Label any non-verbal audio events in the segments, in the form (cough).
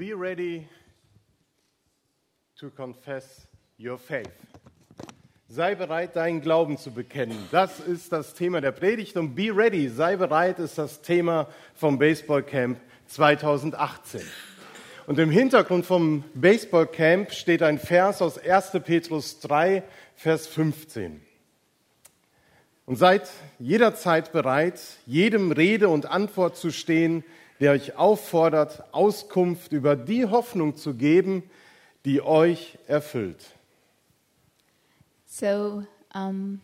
Be ready to confess your faith. Sei bereit, deinen Glauben zu bekennen. Das ist das Thema der Predigt und Be ready, sei bereit, ist das Thema vom Baseballcamp 2018. Und im Hintergrund vom Baseballcamp steht ein Vers aus 1. Petrus 3, Vers 15. Und seid jederzeit bereit, jedem Rede und Antwort zu stehen, der euch auffordert, Auskunft über die Hoffnung zu geben, die euch erfüllt. So um,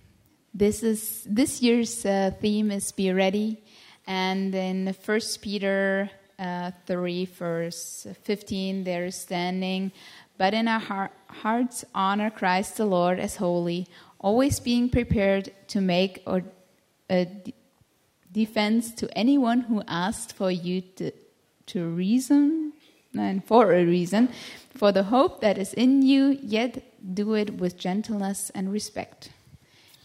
this is this year's uh, theme is be ready, and in First Peter uh, three verse fifteen there is standing, but in our heart, hearts honor Christ the Lord as holy, always being prepared to make or a defense to anyone who asked for you to, to reason and for a reason for the hope that is in you yet do it with gentleness and respect.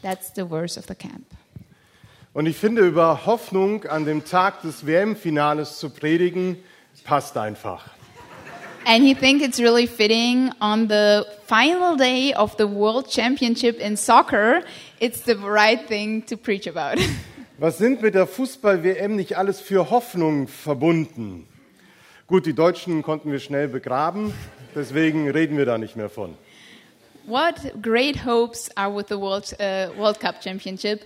That's the verse of the camp. Und ich finde, über Hoffnung an dem Tag des WM-Finales zu predigen, passt einfach. and he think it's really fitting on the final day of the world championship in soccer it's the right thing to preach about (laughs) Was sind mit der Fußball-WM nicht alles für Hoffnung verbunden? Gut, die Deutschen konnten wir schnell begraben, deswegen reden wir da nicht mehr von. What great hopes are with the World, uh, World Cup Championship.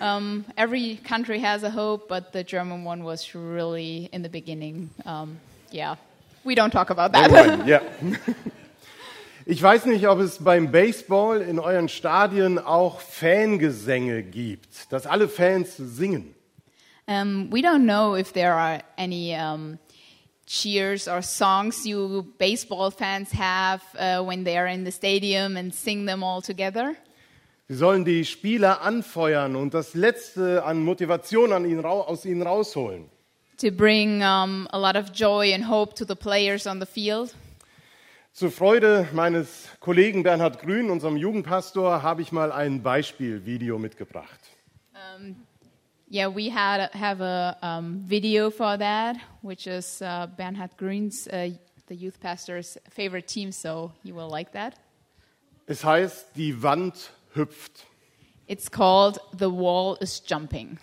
Um, every country has a hope, but the German one was really in the beginning. Um, yeah, we don't talk about that. Ja. (laughs) Ich weiß nicht, ob es beim Baseball in euren Stadien auch Fangesänge gibt, dass alle Fans singen. um, we don't know if there are any um, cheers or songs you baseball fans have uh, when they are in the stadium and sing them all together. Sie sollen die Spieler anfeuern und das Letzte an Motivation an ihnen, aus ihnen rausholen. To bring um, a lot of joy and hope to the players on the field. Zur Freude meines Kollegen Bernhard Grün, unserem Jugendpastor, habe ich mal ein Beispielvideo mitgebracht. Yeah, we had have a um, video for that, which is uh, Bernhard Grün's, uh, the youth pastor's favorite team, so you will like that. Es heißt, die Wand hüpft. It's called "The Wall Is Jumping."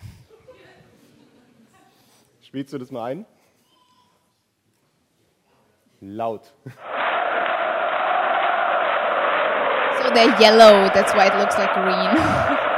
Spielst du das mal ein? Laut. (laughs) they're yellow. That's why it looks like green. –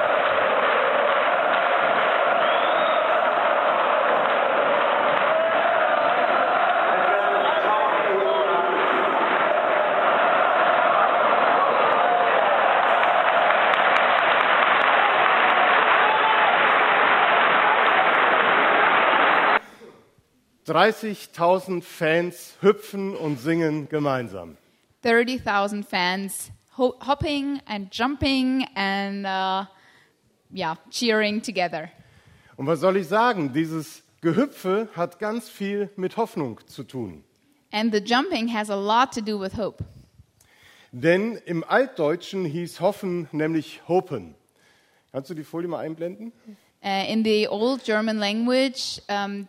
30.000 Fans hüpfen und singen gemeinsam. Thirty thousand fans ho- hopping and jumping and uh, yeah, cheering together. Und was soll ich sagen? Dieses Gehüpfe hat ganz viel mit Hoffnung zu tun. And the jumping has a lot to do with hope. Denn im Altdeutschen hieß Hoffen nämlich Hopen. Kannst du die Folie mal einblenden? Uh, in the old German language, um,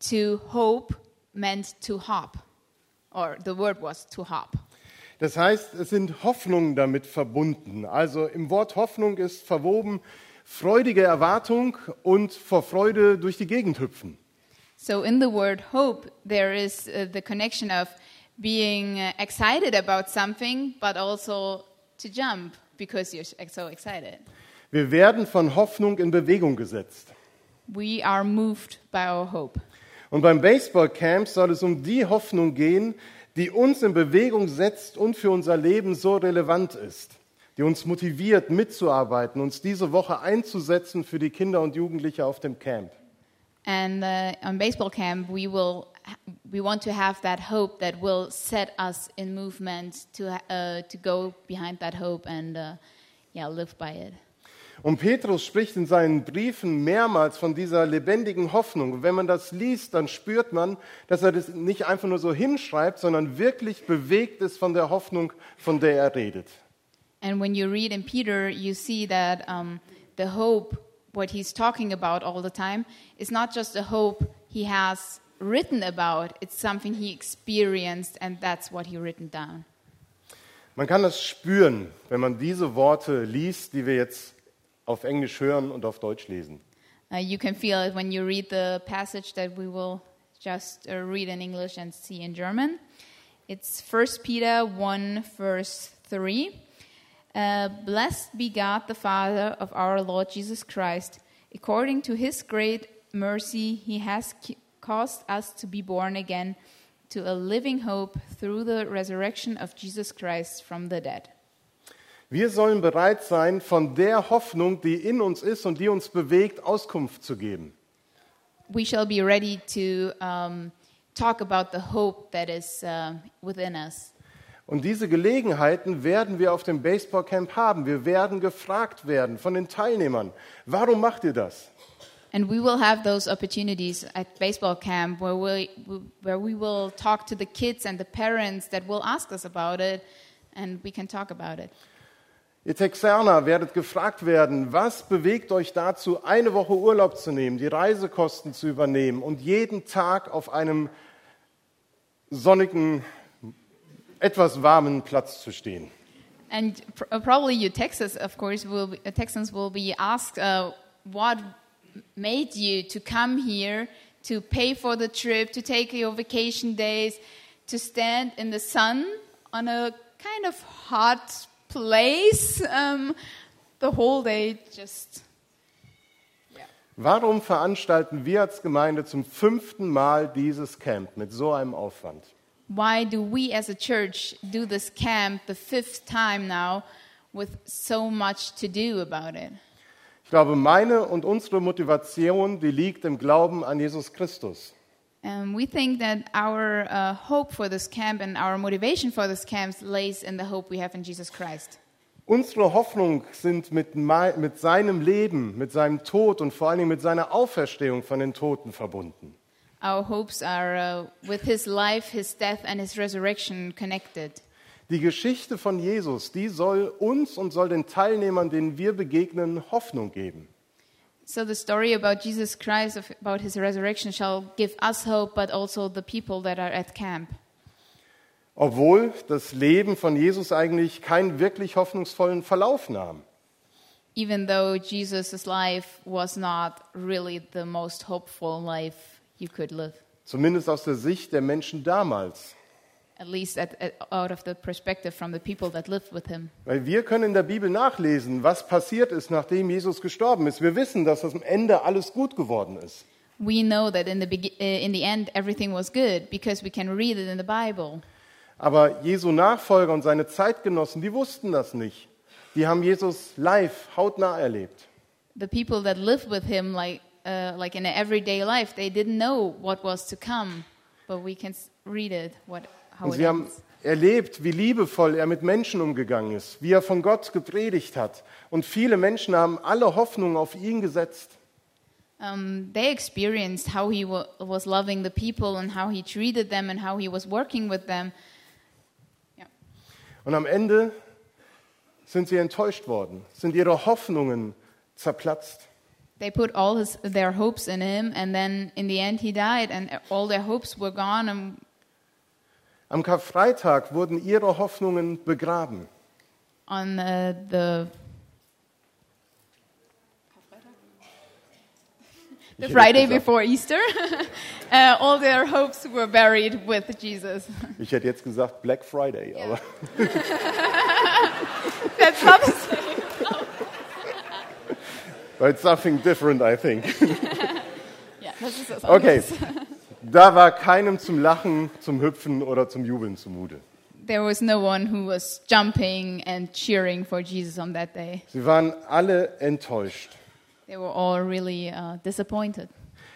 to hope meant to hop, or the word was to hop. Das heißt, es sind Hoffnungen damit verbunden. Also im Wort Hoffnung ist verwoben freudige Erwartung und vor Freude durch die Gegend hüpfen. So in the word hope, there is uh, the connection of being uh, excited about something, but also to jump because you're so excited. Wir werden von Hoffnung in Bewegung gesetzt. We are moved by our hope. Und beim Baseballcamp soll es um die Hoffnung gehen, die uns in Bewegung setzt und für unser Leben so relevant ist, die uns motiviert, mitzuarbeiten, uns diese Woche einzusetzen für die Kinder und Jugendliche auf dem Camp. And uh, on baseball camp, we will we want to have that hope that will set us in movement to uh, to go behind that hope and uh, yeah, live by it. Und Petrus spricht in seinen Briefen mehrmals von dieser lebendigen Hoffnung. Und wenn man das liest, dann spürt man, dass er das nicht einfach nur so hinschreibt, sondern wirklich bewegt ist von der Hoffnung, von der er redet. And when you read in Peter, you see that um, the hope, what he's talking about all the time, is not just a hope he has written about. It's something he experienced, and that's what he written down. Man kann das spüren, wenn man diese Worte liest, die wir jetzt auf Englisch hören und auf Deutsch lesen. Uh, you can feel it when you read the passage that we will just uh, read in English and see in German. It's 1 Peter 1, verse 3. Uh, Blessed be God, the Father of our Lord Jesus Christ. According to his great mercy, he has caused us to be born again to a living hope through the resurrection of Jesus Christ from the dead. Wir sollen bereit sein, von der Hoffnung, die in uns ist und die uns bewegt, Auskunft zu geben. We shall be ready to um, talk about the hope that is uh, within us. Und diese Gelegenheiten werden wir auf dem Baseballcamp haben. Wir werden gefragt werden von den Teilnehmern, warum macht ihr das? And we will have those opportunities at baseball camp where we, where we will talk to the kids and the parents that will ask us about it, and we can talk about it. Ihr Texaner werdet gefragt werden, was bewegt euch dazu, eine Woche Urlaub zu nehmen, die Reisekosten zu übernehmen und jeden Tag auf einem sonnigen, etwas warmen Platz zu stehen? And uh, probably you Texas, of course, will be, uh, Texans will be asked, uh, what made you to come here, to pay for the trip, to take your vacation days, to stand in the sun on a kind of hot place um, the whole day, just Warum veranstalten wir als Gemeinde zum fünften Mal dieses Camp mit so einem Aufwand? why do we as a church do this camp the fifth time now with so much to do about it? Ich glaube, meine und unsere Motivation, die liegt im Glauben an Jesus Christus. And we think that our uh, hope for this camp and our motivation for this camp lays in the hope we have in Jesus Christ. Unsere Hoffnung sind mit, mit seinem Leben, mit seinem Tod und vor allen Dingen mit seiner Auferstehung von den Toten verbunden. Our hopes are uh, with his life, his death, and his resurrection connected. Die Geschichte von Jesus, die soll uns und soll den Teilnehmern, denen wir begegnen, Hoffnung geben. So the story about Jesus Christ, about his resurrection, shall give us hope, but also the people that are at camp. Obwohl das Leben von Jesus eigentlich keinen wirklich hoffnungsvollen Verlauf nahm. Even though Jesus' life was not really the most hopeful life you could live. Zumindest aus der Sicht der Menschen damals. At least at, at, out of the perspective from the people that lived with him. Weil wir können in der Bibel nachlesen, was passiert ist, nachdem Jesus gestorben ist. Wir wissen, dass am Ende alles gut geworden ist. We know that in the, uh, in the end everything was good because we can read it in the Bible. Aber Jesu Nachfolger und seine Zeitgenossen, die wussten das nicht. Die haben Jesus live, hautnah erlebt. The people that lived with him, like, uh, like in everyday life, they didn't know what was to come, but we can read it, what, Und sie haben erlebt, wie liebevoll er mit Menschen umgegangen ist, wie er von Gott gepredigt hat. Und viele Menschen haben alle Hoffnung auf ihn gesetzt. Um, they experienced how he wa- was loving the people and how he treated them and how he was working with them. Yeah. Und am Ende sind sie enttäuscht worden, sind ihre Hoffnungen zerplatzt. They put all his, their hopes in him, and then in the end he died, and all their hopes were gone. And Am Karfreitag wurden ihre Hoffnungen begraben. on uh, the (laughs) the Friday before Easter, (laughs) uh, all their hopes were buried with Jesus. (laughs) Ich hätte jetzt gesagt Black Friday, aber That's not the same. but it's something different, I think. Yeah, this is something Okay. Da war keinem zum Lachen, zum Hüpfen oder zum Jubeln zumute. There was no one who was jumping and cheering for Jesus on that day. Sie waren alle enttäuscht. They were all really uh, disappointed.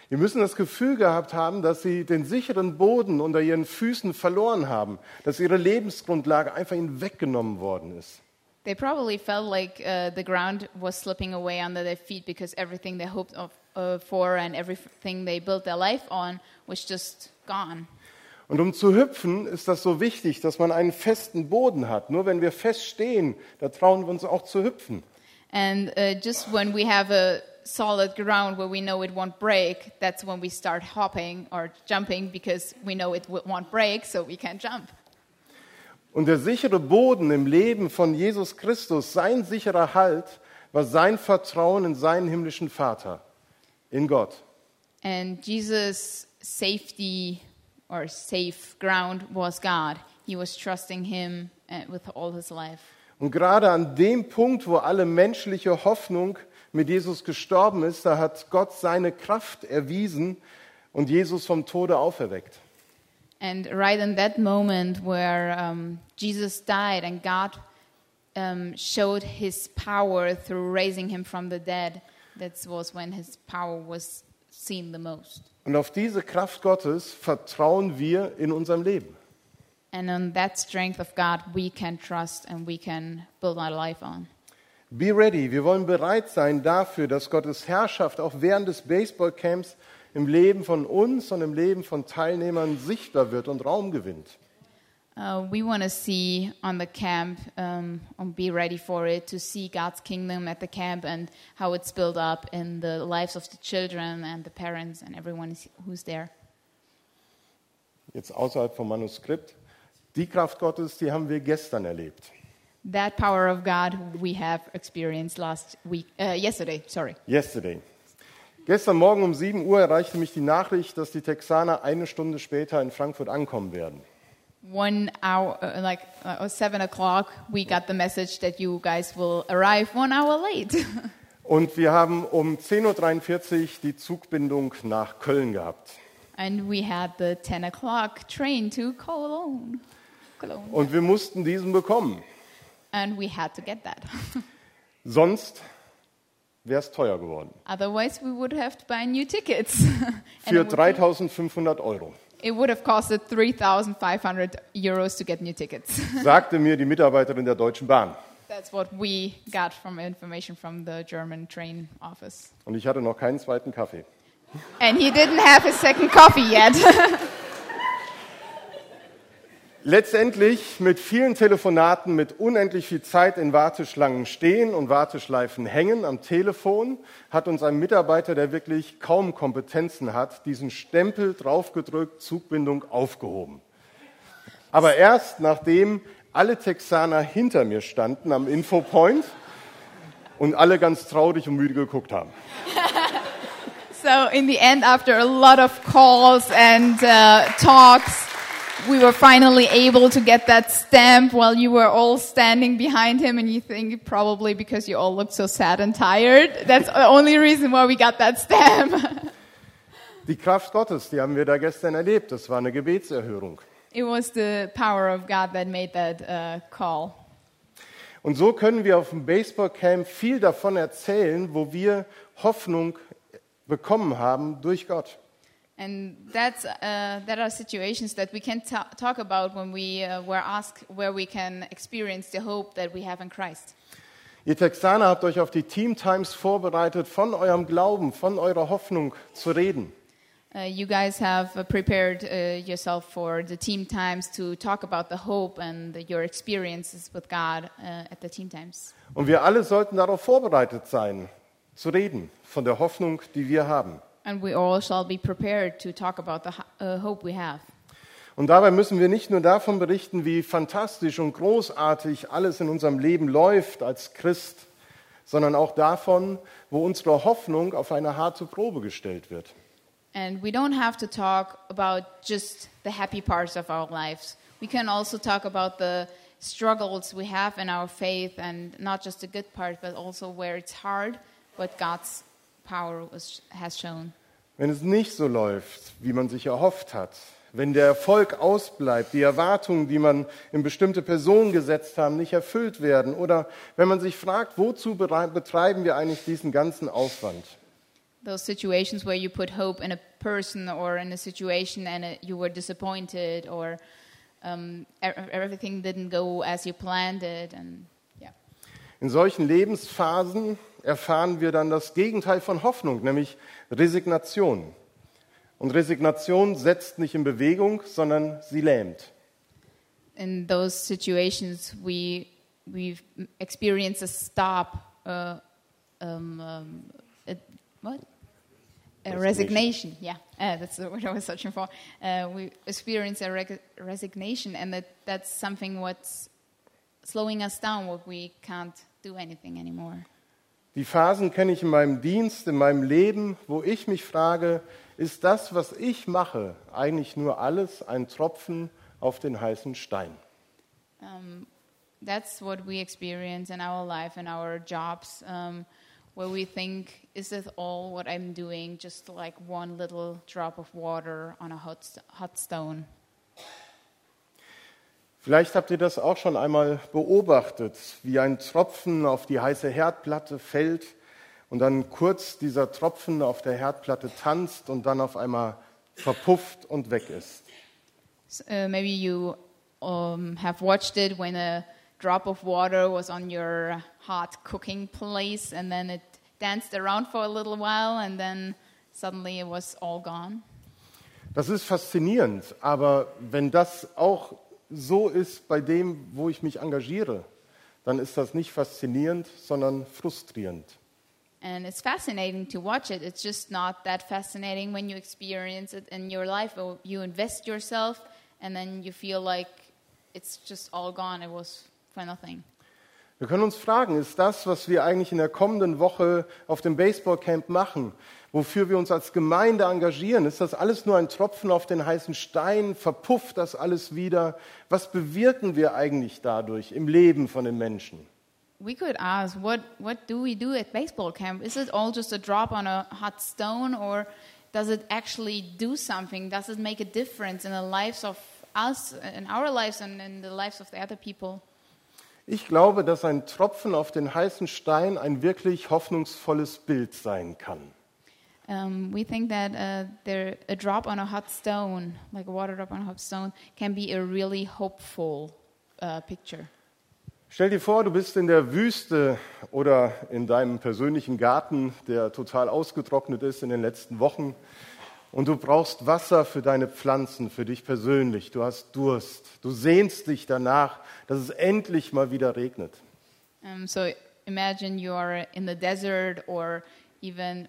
Die müssen das Gefühl gehabt haben, dass sie den sicheren Boden unter ihren Füßen verloren haben, dass ihre Lebensgrundlage einfach ihnen weggenommen worden ist. They probably felt like uh, the ground was slipping away under their feet because everything they hoped of, uh, for and everything they built their life on was just gone. Und um zu hüpfen, ist das so wichtig, dass man einen festen Boden hat. Nur wenn wir fest stehen, da trauen wir uns auch zu hüpfen. And uh, just when we have a solid ground where we know it won't break, that's when we start hopping or jumping because we know it won't break, so we can jump. Und der sichere Boden im Leben von Jesus Christus, sein sicherer Halt, war sein Vertrauen in seinen himmlischen Vater, in Gott. And Jesus' safety or safe ground was God. He was trusting Him uh, with all his life. Und gerade an dem Punkt, wo alle menschliche Hoffnung mit Jesus gestorben ist, da hat Gott seine Kraft erwiesen und Jesus vom Tode auferweckt. And right in that moment where um, Jesus died and God um, showed his power through raising him from the dead, that was when his power was seen the most. Und auf diese Kraft Gottes vertrauen wir in unserem Leben. And on that strength of God, we can trust and we can build our life on. Be ready. Wir wollen bereit sein dafür, dass Gottes Herrschaft auch während des Baseballcamps im Leben von uns und im Leben von Teilnehmern sichtbar wird und Raum gewinnt. Uh, we want to see on the camp um, and be ready for it to see God's kingdom at the camp and how it's built up in the lives of the children and the parents and everyone who's there. Jetzt außerhalb vom Manuskript. Die Kraft Gottes, die haben wir gestern erlebt. That power of God we have experienced last week, uh, yesterday. Sorry. Yesterday. Gestern Morgen um 7 Uhr erreichte mich die Nachricht, dass die Texaner eine Stunde später in Frankfurt ankommen werden. One hour, uh, like uh, seven o'clock, we got the message that you guys will arrive one hour late. (laughs) Und wir haben um 10.43 Uhr die Zugbindung nach Köln gehabt. and we had the 10 o'clock train to Cologne. Cologne. Und wir mussten diesen bekommen. And we had to get that. (laughs) Sonst wäre es teuer geworden. Otherwise, we would have to buy new tickets. (laughs) Für it, would, 3500 Euro, it would have costed 3,500 euros to get new tickets. (laughs) sagte mir die Mitarbeiterin der Deutschen Bahn. That's what we got from information from the German train office. Und ich hatte noch keinen zweiten Kaffee. And he didn't have his second coffee yet. (laughs) Letztendlich mit vielen Telefonaten, mit unendlich viel Zeit in Warteschlangen stehen und Warteschleifen hängen am Telefon, hat uns ein Mitarbeiter, der wirklich kaum Kompetenzen hat, diesen Stempel draufgedrückt, Zugbindung aufgehoben. Aber erst nachdem alle Texaner hinter mir standen am Infopoint und alle ganz traurig und müde geguckt haben. (laughs) so, in the end, after a lot of calls and uh, talks, we were finally able to get that stamp while you were all standing behind him. And you think probably because you all looked so sad and tired. That's the only reason why we got that stamp. (laughs) Die Kraft Gottes, die haben wir da gestern erlebt. Das war eine Gebetserhörung. it was the power of God that made that uh, call. Und so können wir auf dem Baseballcamp viel davon erzählen, wo wir Hoffnung bekommen haben durch Gott. And that's, uh, that are situations that we can ta- talk about when we uh, were asked where we can experience the hope that we have in Christ. Ihr Texaner habt euch auf die Team Times vorbereitet, von eurem Glauben, von eurer Hoffnung zu reden. Uh, you guys have uh, prepared uh, yourself for the team times to talk about the hope and the, your experiences with God uh, at the team times. Und wir alle sollten darauf vorbereitet sein, zu reden von der Hoffnung, die wir haben. And we all shall be prepared to talk about the uh, hope we have. Und dabei müssen wir nicht nur davon berichten, wie fantastisch und großartig alles in unserem Leben läuft als Christ, sondern auch davon, wo unsere Hoffnung auf eine harte Probe gestellt wird. And we don't have to talk about just the happy parts of our lives. We can also talk about the struggles we have in our faith and not just the good part, but also where it's hard, but God's power was, has shown. Wenn es nicht so läuft, wie man sich erhofft hat, wenn der Erfolg ausbleibt, die Erwartungen, die man in bestimmte Personen gesetzt haben, nicht erfüllt werden oder wenn man sich fragt, wozu betreiben wir eigentlich diesen ganzen Aufwand? Those situations where you put hope in a person or in a situation and it, you were disappointed or um, e- everything didn't go as you planned it. And yeah. In solchen Lebensphasen erfahren wir dann das Gegenteil von Hoffnung, nämlich Resignation. Und Resignation setzt nicht in Bewegung, sondern sie lähmt. in those situations, we we experience a stop. Uh, um, um, it what? A resignation. Yeah, uh, that's word I was searching for. Uh, we experience a reg- resignation, and that, that's something what's slowing us down, what we can't do anything anymore. Die Phasen kenne ich in meinem Dienst, in meinem Leben, wo ich mich frage, ist das, was ich mache, eigentlich nur alles ein Tropfen auf den heißen Stein? Um, that's what we experience in our life, in our jobs, um, where we think, is this all what I'm doing? Just like one little drop of water on a hot, hot stone. Vielleicht habt ihr das auch schon einmal beobachtet, wie ein Tropfen auf die heiße Herdplatte fällt und dann kurz dieser Tropfen auf der Herdplatte tanzt und dann auf einmal verpufft und weg ist. S- uh, maybe you um, have watched it when a drop of water was on your hot cooking place and then it danced around for a little while and then suddenly it was all gone. Das ist faszinierend, aber wenn das auch so ist bei dem, wo ich mich engagiere, dann ist das nicht faszinierend, sondern frustrierend. And it's fascinating to watch it. It's just not that fascinating when you experience it in your life. You invest yourself and then you feel like it's just all gone. It was for nothing. Wir können uns fragen, ist das, was wir eigentlich in der kommenden Woche auf dem Baseballcamp machen, wofür wir uns als Gemeinde engagieren, ist das alles nur ein Tropfen auf den heißen Stein? Verpufft das alles wieder? Was bewirken wir eigentlich dadurch im Leben von den Menschen? We could ask, what, what do we do at baseball camp? Is it all just a drop on a hot stone, or does it actually do something? Does it make a difference in the lives of us, in our lives, and in the lives of the other people? Ich glaube, dass ein Tropfen auf den heißen Stein ein wirklich hoffnungsvolles Bild sein kann. Um, we think that uh, there, a drop on a hot stone, like a water drop on a hot stone, can be a really hopeful uh, picture. Stell dir vor, du bist in der Wüste oder in deinem persönlichen Garten, der total ausgetrocknet ist in den letzten Wochen. Und du brauchst Wasser für deine Pflanzen, für dich persönlich. Du hast Durst. Du sehnst dich danach, dass es endlich mal wieder regnet. Um, so imagine you are in the desert or even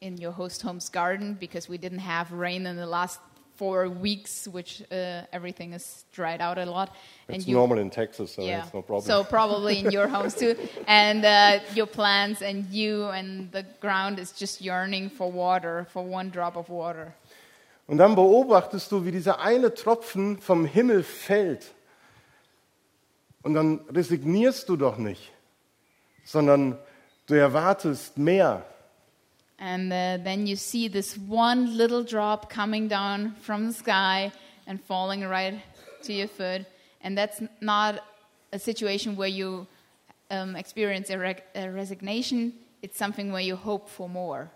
in your host home's garden because we didn't have rain in the last four weeks, which uh, everything is dried out a lot. It's you, normal in Texas, so yeah. that's no problem. So probably in your homes too, and uh, your plants and you and the ground is just yearning for water, for one drop of water. Und dann beobachtest du, wie dieser eine Tropfen vom Himmel fällt. Und dann resignierst du doch nicht, sondern du erwartest mehr. And uh, then you see this one little drop coming down from the sky and falling right to your foot. And that's not a situation where you um, experience a, reg- a resignation, it's something where you hope for more.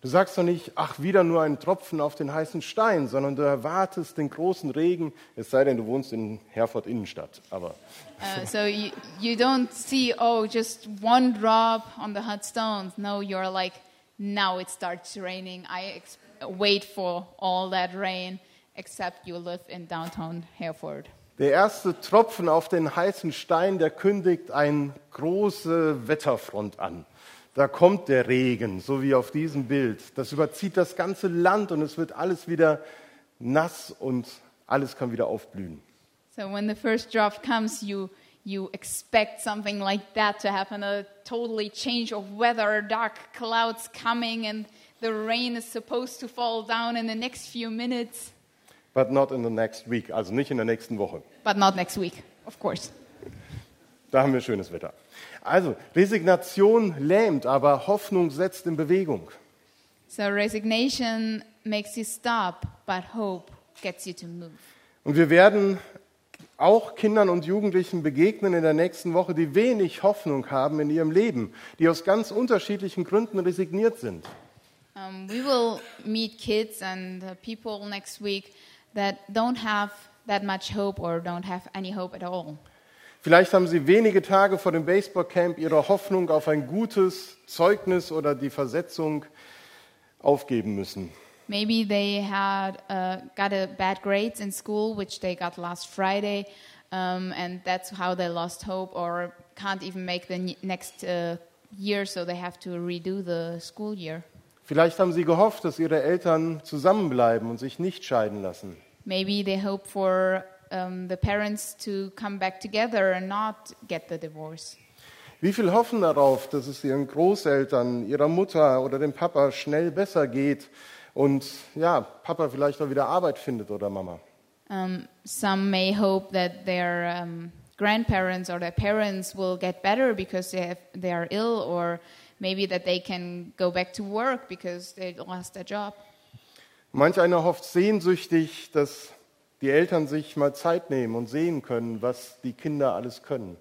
Du sagst doch nicht, ach, wieder nur ein Tropfen auf den heißen Stein, sondern du erwartest den großen Regen, es sei denn, du wohnst in Herford Innenstadt. Aber (laughs) Uh, so you, you don't see, oh, just one drop on the hot stones. No, you're like, now it starts raining. I wait for all that rain, except you live in downtown Hereford. der erste Tropfen auf den heißen Stein, der kündigt eine große Wetterfront an. Da kommt der Regen, so wie auf diesem Bild. Das überzieht das ganze Land und es wird alles wieder nass und alles kann wieder aufblühen. So when the first drop comes, you you expect something like that to happen, a totally change of weather, dark clouds coming, and the rain is supposed to fall down in the next few minutes, But not in the next week, also nicht in der nächsten Woche. but not next week, of course. Da haben wir schönes Wetter. Also, Resignation lähmt, aber Hoffnung setzt in Bewegung. So resignation makes you stop, but hope gets you to move. Und wir werden auch Kindern und Jugendlichen begegnen in der nächsten Woche, die wenig Hoffnung haben in ihrem Leben, die aus ganz unterschiedlichen Gründen resigniert sind. Um, we will meet kids and people next week that don't have that much hope or don't have any hope at all. Vielleicht haben sie wenige Tage vor dem Baseballcamp ihre Hoffnung auf ein gutes Zeugnis oder die Versetzung aufgeben müssen. Maybe they had uh, got a bad grades in school, which they got last Friday, um, and that's how they lost hope or can't even make the ne- next uh, year, so they have to redo the school year. Vielleicht haben sie gehofft, dass ihre Eltern zusammenbleiben und sich nicht scheiden lassen. Maybe they hope for um, the parents to come back together and not get the divorce. Wie viel hoffen darauf, dass es ihren Großeltern, ihrer Mutter oder dem Papa schnell besser geht und ja, Papa vielleicht auch wieder Arbeit findet oder Mama? Um, some may hope that their um, grandparents or their parents will get better because they, have, they are ill, or maybe that they can go back to work because they lost their job. Manch einer hofft sehnsüchtig, dass die Eltern sich mal Zeit nehmen und sehen können, was die Kinder alles können.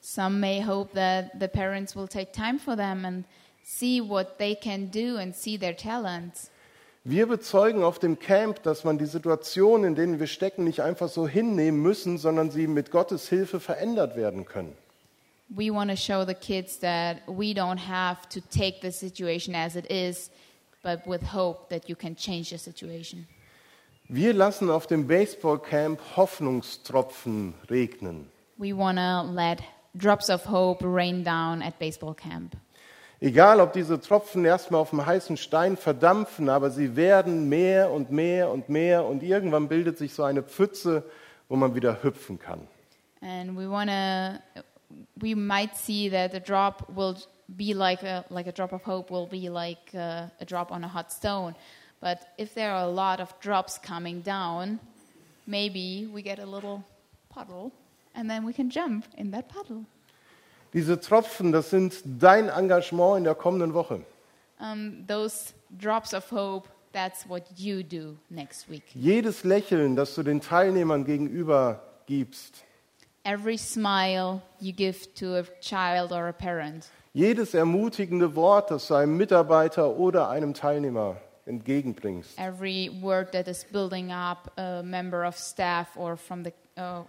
Some may hope that the parents will take time for them and see what they can do and see their talents. Wir bezeugen auf dem Camp, dass man die Situationen, in denen wir stecken, nicht einfach so hinnehmen müssen, sondern sie mit Gottes Hilfe verändert werden können. We want to show the kids that we don't have to take the situation as it is, but with hope that you can change the situation. Wir lassen auf dem Baseballcamp Hoffnungstropfen regnen. We want to let drops of hope rain down at baseball camp. Egal, ob diese Tropfen erstmal auf dem heißen Stein verdampfen, aber sie werden mehr und mehr und mehr und irgendwann bildet sich so eine Pfütze, wo man wieder hüpfen kann. And we want to, we might see that the drop will be like a, like a drop of hope will be like a, a drop on a hot stone. But if there are a lot of drops coming down, maybe we get a little puddle and then we can jump in that puddle. Diese Tropfen, das sind dein Engagement in der kommenden Woche. Um, those drops of hope, that's what you do next week. Jedes Lächeln, das du den Teilnehmern gegenüber gibst, Every smile you give to a child or a parent, jedes ermutigende Wort, das du einem Mitarbeiter oder einem Teilnehmer entgegenbringst, every word that is building up a member of staff or from the, uh.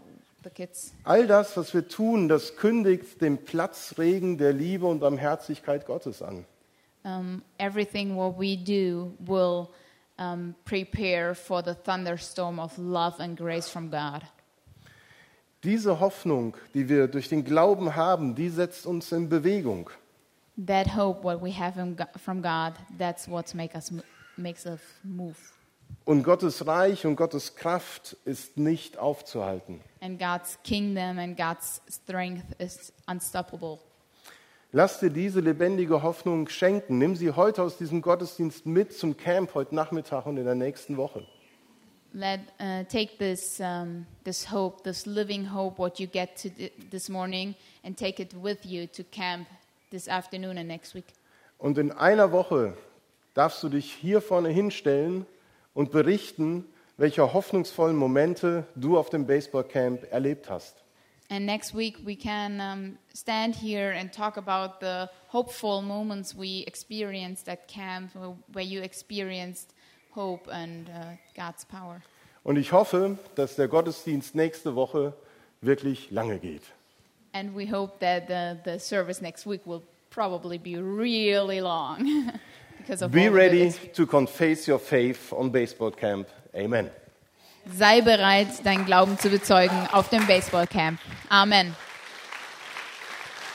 All das, was wir tun, das kündigt den Platzregen der Liebe und Barmherzigkeit Gottes an. Um, everything what we do will um, prepare for the thunderstorm of love and grace from God. Diese Hoffnung, die wir durch den Glauben haben, die setzt uns in Bewegung. That hope what we have from God, that's what make us, makes us move. Und Gottes Reich und Gottes Kraft ist nicht aufzuhalten. And God's kingdom and God's strength is unstoppable. Lass dir diese lebendige Hoffnung schenken. Nimm sie heute aus diesem Gottesdienst mit zum Camp heute Nachmittag und in der nächsten Woche. Let uh, take this um, this hope, this living hope, what you get to th- this morning, and take it with you to camp this afternoon and next week. Und in einer Woche darfst du dich hier vorne hinstellen und berichten, welche hoffnungsvollen Momente du auf dem Baseballcamp erlebt hast. And next week we can um, stand here and talk about the hopeful moments we experienced at camp, where- you experienced hope and uh, God's power. Und ich hoffe, dass der Gottesdienst nächste Woche wirklich lange geht. And we hope that the, the service next week will probably be really long (laughs) because of Be all ready to confess your faith on Baseball Camp. Amen. Sei bereit, deinen Glauben zu bezeugen auf dem Baseballcamp. Amen.